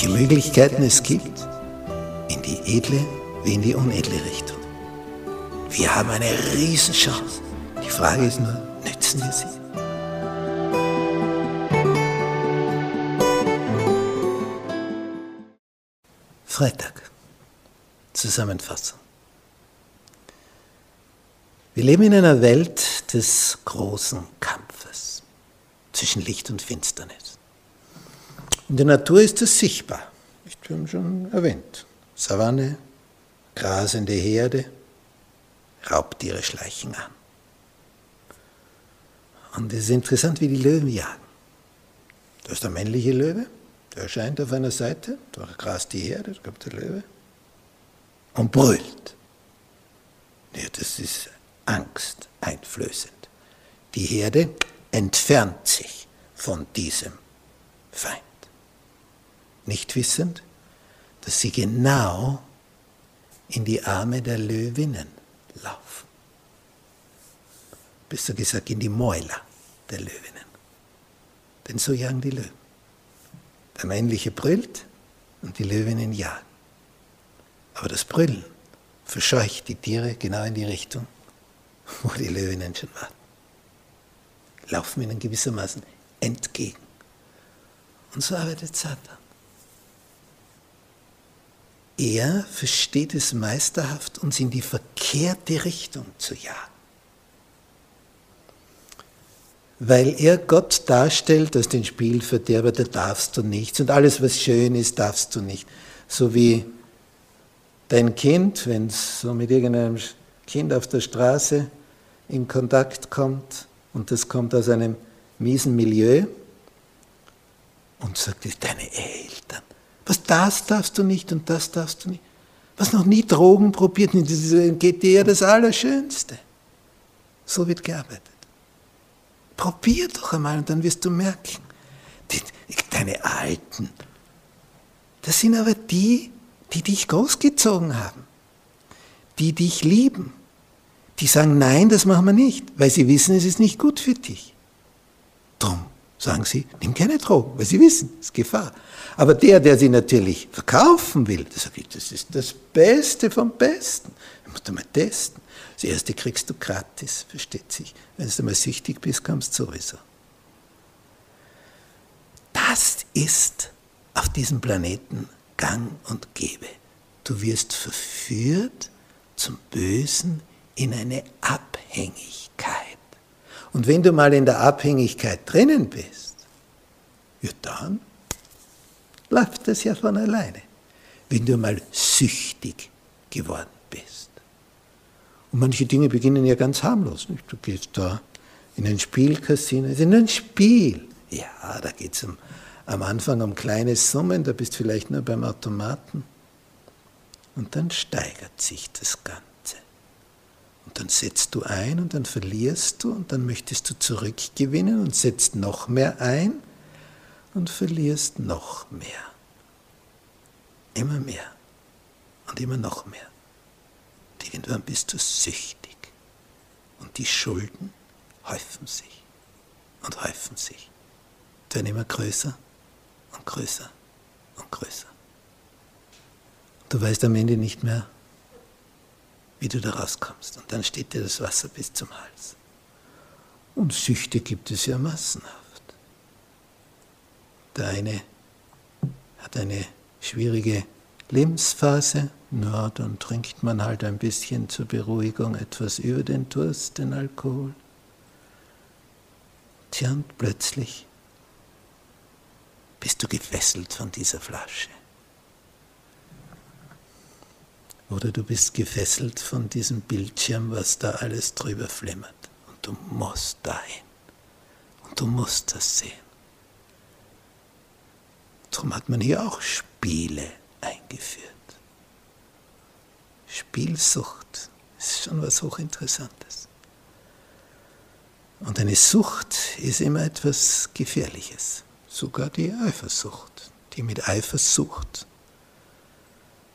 welche Möglichkeiten es gibt, in die edle wie in die unedle Richtung. Wir haben eine Riesenchance. Die Frage ist nur, nützen wir sie? Freitag. Zusammenfassung. Wir leben in einer Welt des großen Kampfes zwischen Licht und Finsternis. In der Natur ist es sichtbar. Wir haben schon erwähnt. Savanne, grasende Herde, Raubtiere schleichen an. Und es ist interessant, wie die Löwen jagen. Da ist der männliche Löwe, der erscheint auf einer Seite, da grast die Herde, da kommt der Löwe und brüllt. Ja, das ist Angst einflößend. Die Herde entfernt sich von diesem Feind. Nicht wissend, dass sie genau in die Arme der Löwinnen laufen. Besser gesagt, in die Mäuler der Löwinnen. Denn so jagen die Löwen. Der männliche brüllt und die Löwinnen jagen. Aber das Brüllen verscheucht die Tiere genau in die Richtung, wo die Löwinnen schon warten. Laufen ihnen gewissermaßen entgegen. Und so arbeitet Satan. Er versteht es meisterhaft, uns in die verkehrte Richtung zu jagen. Weil er Gott darstellt als den Spielverderber, da darfst du nichts und alles, was schön ist, darfst du nicht. So wie dein Kind, wenn es so mit irgendeinem Kind auf der Straße in Kontakt kommt und das kommt aus einem miesen Milieu und sagt, deine Eltern, was das darfst du nicht und das darfst du nicht. Was noch nie Drogen probiert, geht dir das Allerschönste. So wird gearbeitet. Probier doch einmal und dann wirst du merken, die, deine Alten, das sind aber die, die dich großgezogen haben, die dich lieben, die sagen, nein, das machen wir nicht, weil sie wissen, es ist nicht gut für dich. Drum sagen sie, nimm keine Drogen, weil sie wissen, es ist Gefahr. Aber der, der sie natürlich verkaufen will, der sagt, das ist das Beste vom Besten. Du musst einmal testen. Das erste kriegst du gratis, versteht sich. Wenn du einmal süchtig bist, kommst du sowieso. Das ist auf diesem Planeten gang und gäbe. Du wirst verführt zum Bösen in eine Abhängigkeit. Und wenn du mal in der Abhängigkeit drinnen bist, ja dann läuft das ja von alleine. Wenn du mal süchtig geworden bist. Und manche Dinge beginnen ja ganz harmlos. Nicht? Du gehst da in ein Spielcasino, nur ein Spiel. Ja, da geht es um am Anfang um kleine Summen, da bist du vielleicht nur beim Automaten. Und dann steigert sich das Ganze. Dann setzt du ein und dann verlierst du und dann möchtest du zurückgewinnen und setzt noch mehr ein und verlierst noch mehr. Immer mehr und immer noch mehr. Und irgendwann bist du süchtig. Und die Schulden häufen sich und häufen sich. Werden immer größer und größer und größer. Du weißt am Ende nicht mehr, wie du da rauskommst. Und dann steht dir das Wasser bis zum Hals. Und Süchte gibt es ja massenhaft. Der eine hat eine schwierige Lebensphase, na, dann trinkt man halt ein bisschen zur Beruhigung etwas über den Durst, den Alkohol. Tja, und plötzlich bist du gefesselt von dieser Flasche. Oder du bist gefesselt von diesem Bildschirm, was da alles drüber flimmert. Und du musst dahin. Und du musst das sehen. Darum hat man hier auch Spiele eingeführt. Spielsucht ist schon was Hochinteressantes. Und eine Sucht ist immer etwas Gefährliches. Sogar die Eifersucht, die mit Eifersucht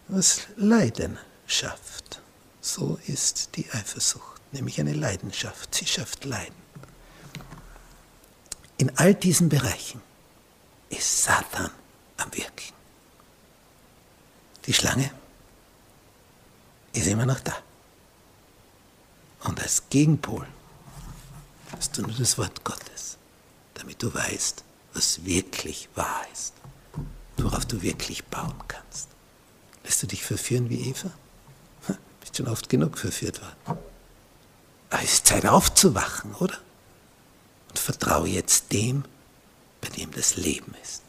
was Leiden schafft. So ist die Eifersucht, nämlich eine Leidenschaft. Sie schafft Leiden. In all diesen Bereichen ist Satan am Wirken. Die Schlange ist immer noch da. Und als Gegenpol hast du nur das Wort Gottes, damit du weißt, was wirklich wahr ist, worauf du wirklich bauen kannst. Lässt du dich verführen wie Eva? Bist schon oft genug verführt worden. Aber es ist Zeit aufzuwachen, oder? Und vertraue jetzt dem, bei dem das Leben ist.